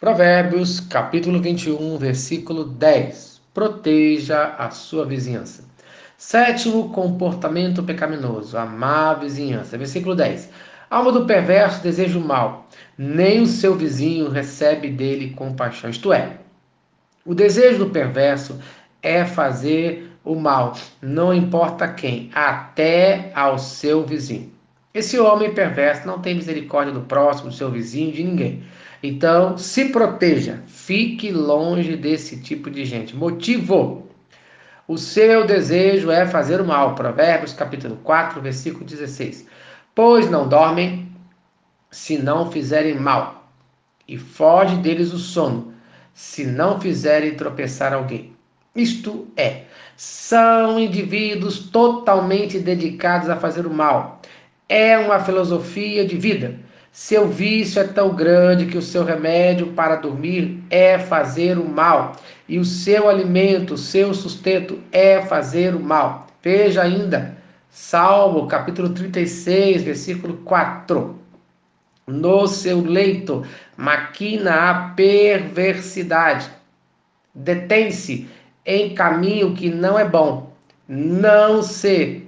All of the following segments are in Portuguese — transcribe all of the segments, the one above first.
Provérbios, capítulo 21, versículo 10. Proteja a sua vizinhança. Sétimo comportamento pecaminoso, amar a vizinhança. Versículo 10. Alma do perverso deseja o mal, nem o seu vizinho recebe dele compaixão. Isto é, o desejo do perverso é fazer o mal, não importa quem, até ao seu vizinho. Esse homem perverso não tem misericórdia do próximo, do seu vizinho, de ninguém. Então, se proteja, fique longe desse tipo de gente. Motivo: o seu desejo é fazer o mal. Provérbios capítulo 4, versículo 16. Pois não dormem se não fizerem mal, e foge deles o sono, se não fizerem tropeçar alguém. Isto é, são indivíduos totalmente dedicados a fazer o mal. É uma filosofia de vida seu vício é tão grande que o seu remédio para dormir é fazer o mal, e o seu alimento, o seu sustento é fazer o mal. Veja ainda, Salmo capítulo 36, versículo 4. No seu leito maquina a perversidade. Detém-se em caminho que não é bom. Não se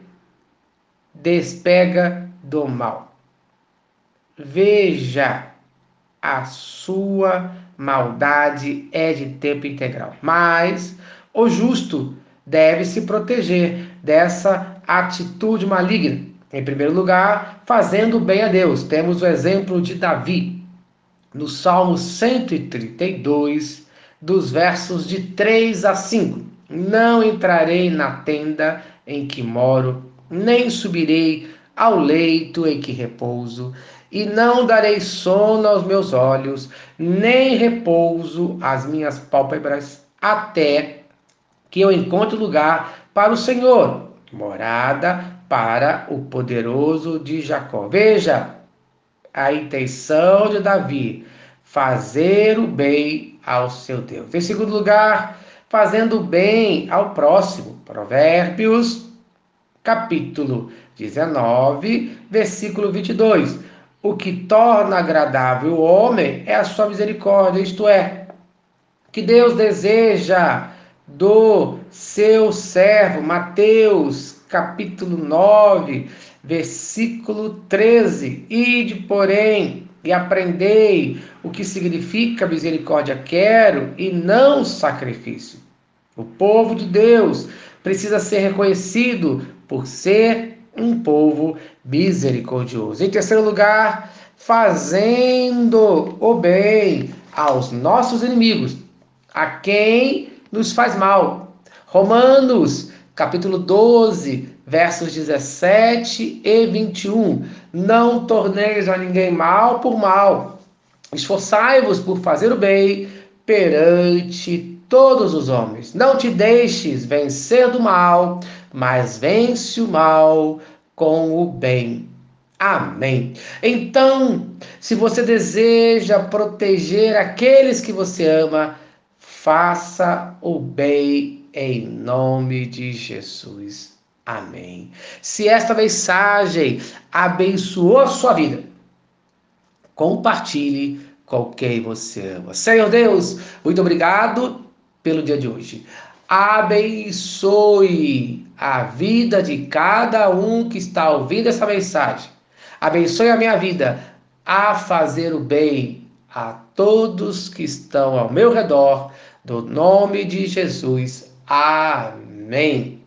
despega do mal veja, a sua maldade é de tempo integral. Mas o justo deve se proteger dessa atitude maligna. Em primeiro lugar, fazendo bem a Deus. Temos o exemplo de Davi, no Salmo 132, dos versos de 3 a 5. Não entrarei na tenda em que moro, nem subirei ao leito em que repouso, e não darei sono aos meus olhos, nem repouso às minhas pálpebras, até que eu encontre lugar para o Senhor, morada para o poderoso de Jacó. Veja a intenção de Davi, fazer o bem ao seu Deus. Em segundo lugar, fazendo o bem ao próximo. Provérbios, capítulo 19, versículo 22 o que torna agradável o homem é a sua misericórdia, isto é, que Deus deseja do seu servo, Mateus capítulo 9, versículo 13. Ide, porém, e aprendei o que significa misericórdia quero e não sacrifício. O povo de Deus precisa ser reconhecido por ser um povo misericordioso. Em terceiro lugar, fazendo o bem aos nossos inimigos, a quem nos faz mal. Romanos, capítulo 12, versos 17 e 21. Não torneis a ninguém mal por mal. Esforçai-vos por fazer o bem perante todos os homens. Não te deixes vencer do mal, mas vence o mal com o bem. Amém. Então, se você deseja proteger aqueles que você ama, faça o bem em nome de Jesus. Amém. Se esta mensagem abençoou sua vida, compartilhe com quem você ama. Senhor Deus, muito obrigado pelo dia de hoje abençoe a vida de cada um que está ouvindo essa mensagem. Abençoe a minha vida a fazer o bem a todos que estão ao meu redor, do nome de Jesus. Amém.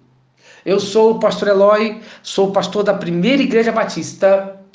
Eu sou o pastor Eloy, sou pastor da Primeira Igreja Batista